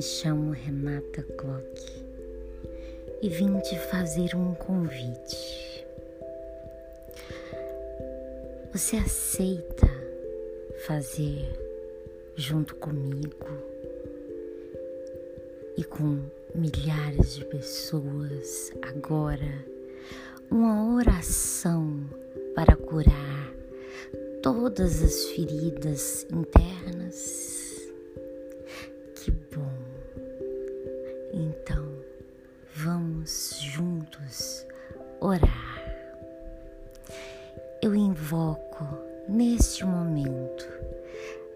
Me chamo Renata Glock e vim te fazer um convite. Você aceita fazer junto comigo e com milhares de pessoas agora uma oração para curar todas as feridas internas. Eu invoco neste momento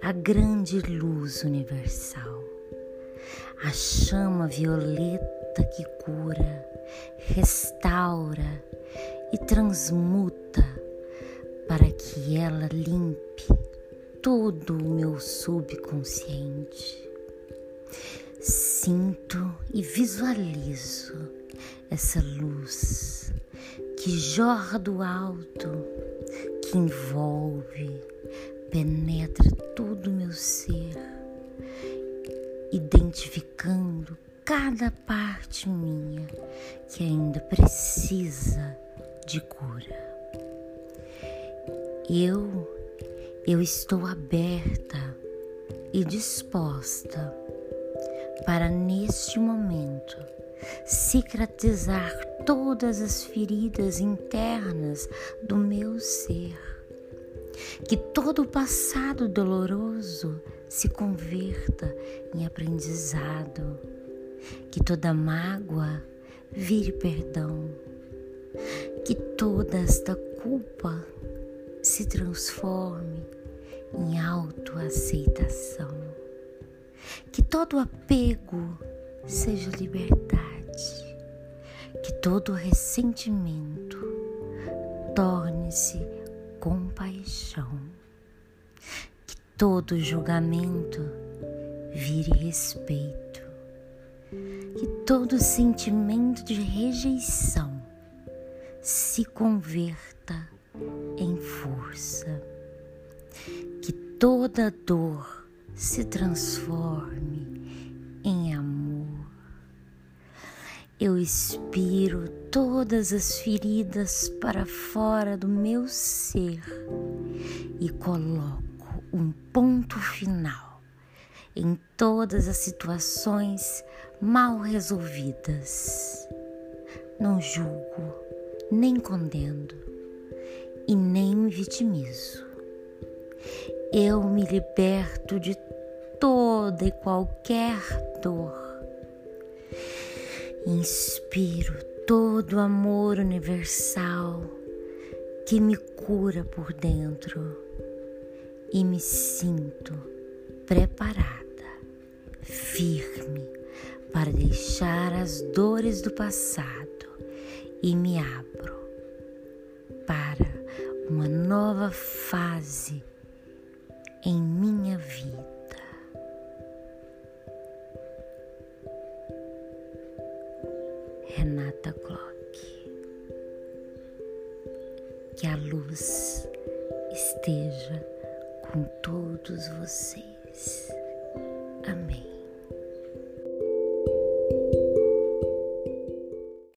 a grande luz universal, a chama violeta que cura, restaura e transmuta para que ela limpe todo o meu subconsciente. Sinto e visualizo essa luz que jorra do alto, envolve, penetra todo o meu ser, identificando cada parte minha que ainda precisa de cura. Eu, eu estou aberta e disposta para neste momento cicatrizar todas as feridas internas do meu ser. Que todo o passado doloroso se converta em aprendizado. Que toda mágoa vire perdão. Que toda esta culpa se transforme em autoaceitação. Que todo apego seja liberdade. Que todo ressentimento torne-se compaixão. Que todo julgamento vire respeito. Que todo sentimento de rejeição se converta em força, que toda dor se transforme em amor. Eu expiro todas as feridas para fora do meu ser e coloco um ponto final em todas as situações mal resolvidas. Não julgo, nem condeno e nem me vitimizo. Eu me liberto de toda e qualquer dor. Inspiro todo o amor universal que me cura por dentro e me sinto preparada, firme para deixar as dores do passado e me abro para uma nova fase em minha vida. Renata Clock. Que a luz esteja com todos vocês. Amém.